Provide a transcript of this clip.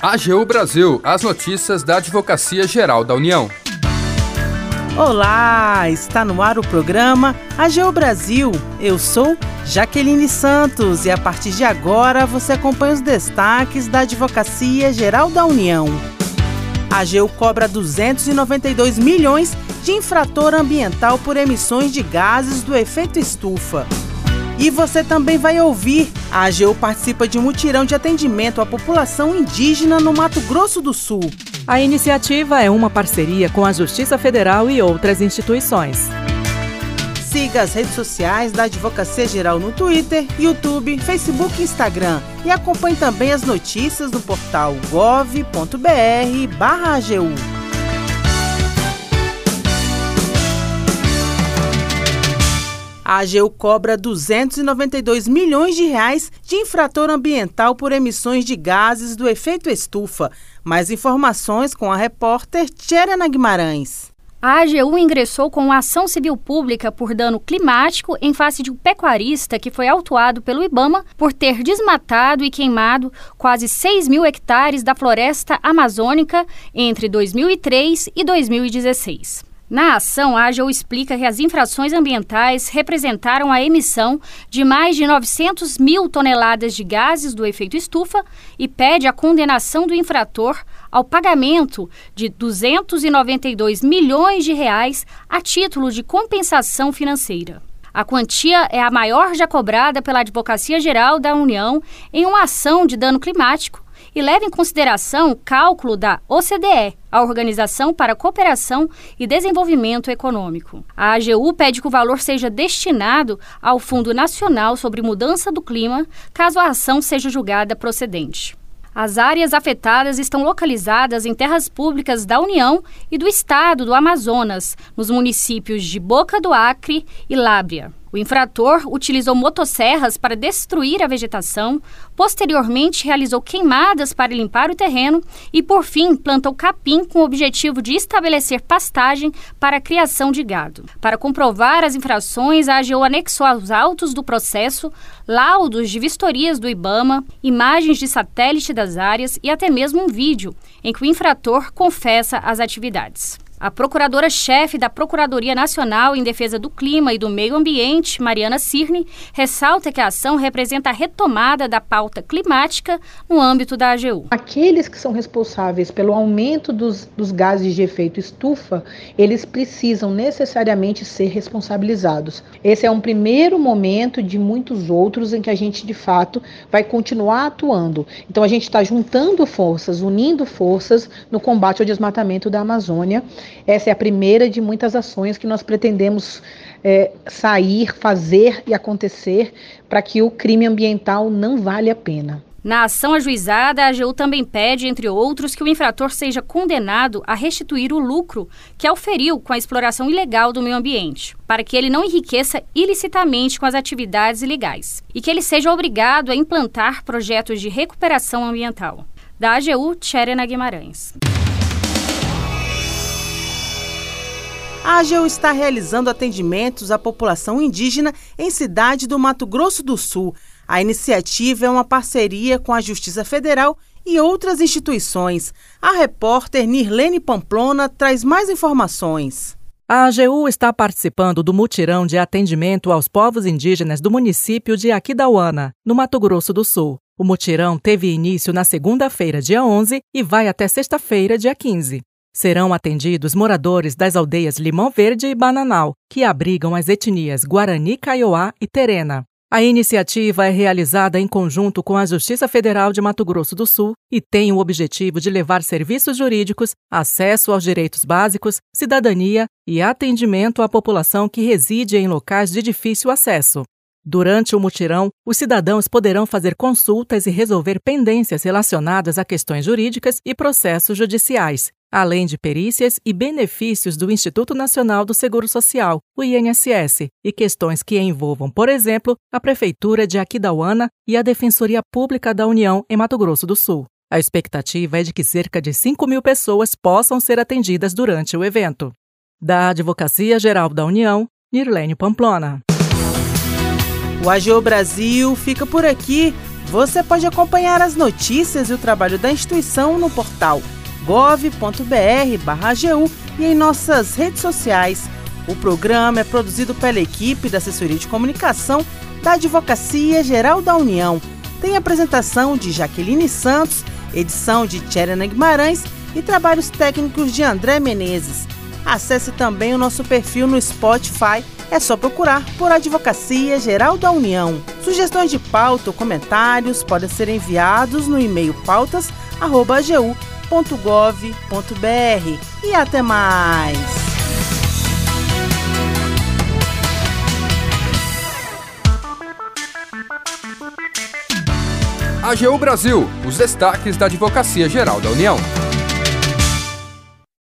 AGU Brasil, as notícias da Advocacia Geral da União. Olá, está no ar o programa AGU Brasil. Eu sou Jaqueline Santos e a partir de agora você acompanha os destaques da Advocacia Geral da União. A AGU cobra 292 milhões de infrator ambiental por emissões de gases do efeito estufa. E você também vai ouvir. A AGU participa de um mutirão de atendimento à população indígena no Mato Grosso do Sul. A iniciativa é uma parceria com a Justiça Federal e outras instituições. Siga as redes sociais da Advocacia Geral no Twitter, YouTube, Facebook e Instagram. E acompanhe também as notícias no portal gov.br/agu. a AGU cobra 292 milhões de reais de infrator ambiental por emissões de gases do efeito estufa. Mais informações com a repórter Tcherena Guimarães. A AGU ingressou com uma ação civil pública por dano climático em face de um pecuarista que foi autuado pelo IBAMA por ter desmatado e queimado quase 6 mil hectares da floresta amazônica entre 2003 e 2016. Na ação, a AGU explica que as infrações ambientais representaram a emissão de mais de 900 mil toneladas de gases do efeito estufa e pede a condenação do infrator ao pagamento de 292 milhões de reais a título de compensação financeira. A quantia é a maior já cobrada pela Advocacia Geral da União em uma ação de dano climático e leva em consideração o cálculo da OCDE, a Organização para a Cooperação e Desenvolvimento Econômico. A AGU pede que o valor seja destinado ao Fundo Nacional sobre Mudança do Clima, caso a ação seja julgada procedente. As áreas afetadas estão localizadas em terras públicas da União e do Estado do Amazonas, nos municípios de Boca do Acre e Lábria. O infrator utilizou motosserras para destruir a vegetação, posteriormente realizou queimadas para limpar o terreno e, por fim, plantou capim com o objetivo de estabelecer pastagem para a criação de gado. Para comprovar as infrações, a AGU anexou aos autos do processo laudos de vistorias do IBAMA, imagens de satélite das áreas e até mesmo um vídeo em que o infrator confessa as atividades. A procuradora-chefe da Procuradoria Nacional em Defesa do Clima e do Meio Ambiente, Mariana Cirne, ressalta que a ação representa a retomada da pauta climática no âmbito da AGU. Aqueles que são responsáveis pelo aumento dos, dos gases de efeito estufa, eles precisam necessariamente ser responsabilizados. Esse é um primeiro momento de muitos outros em que a gente, de fato, vai continuar atuando. Então, a gente está juntando forças, unindo forças no combate ao desmatamento da Amazônia essa é a primeira de muitas ações que nós pretendemos é, sair, fazer e acontecer para que o crime ambiental não vale a pena. Na ação ajuizada, a AGU também pede, entre outros, que o infrator seja condenado a restituir o lucro que auferiu com a exploração ilegal do meio ambiente, para que ele não enriqueça ilicitamente com as atividades ilegais, e que ele seja obrigado a implantar projetos de recuperação ambiental. Da AGU, Tcherena Guimarães. A AGU está realizando atendimentos à população indígena em cidade do Mato Grosso do Sul. A iniciativa é uma parceria com a Justiça Federal e outras instituições. A repórter Nirlene Pamplona traz mais informações. A AGU está participando do mutirão de atendimento aos povos indígenas do município de Aquidauana, no Mato Grosso do Sul. O mutirão teve início na segunda-feira, dia 11, e vai até sexta-feira, dia 15. Serão atendidos moradores das aldeias Limão Verde e Bananal, que abrigam as etnias Guarani, Kaiowá e Terena. A iniciativa é realizada em conjunto com a Justiça Federal de Mato Grosso do Sul e tem o objetivo de levar serviços jurídicos, acesso aos direitos básicos, cidadania e atendimento à população que reside em locais de difícil acesso. Durante o mutirão, os cidadãos poderão fazer consultas e resolver pendências relacionadas a questões jurídicas e processos judiciais, além de perícias e benefícios do Instituto Nacional do Seguro Social, o INSS, e questões que envolvam, por exemplo, a Prefeitura de Aquidauana e a Defensoria Pública da União em Mato Grosso do Sul. A expectativa é de que cerca de 5 mil pessoas possam ser atendidas durante o evento. Da Advocacia Geral da União, Nirlene Pamplona. O AGO Brasil fica por aqui. Você pode acompanhar as notícias e o trabalho da instituição no portal gov.br/agu e em nossas redes sociais. O programa é produzido pela equipe da Assessoria de Comunicação da Advocacia Geral da União. Tem apresentação de Jaqueline Santos, edição de Tcherena Guimarães e trabalhos técnicos de André Menezes. Acesse também o nosso perfil no Spotify. É só procurar por Advocacia Geral da União. Sugestões de pauta ou comentários podem ser enviados no e-mail pautas.agu.gov.br. E até mais! AGU Brasil, os destaques da Advocacia Geral da União.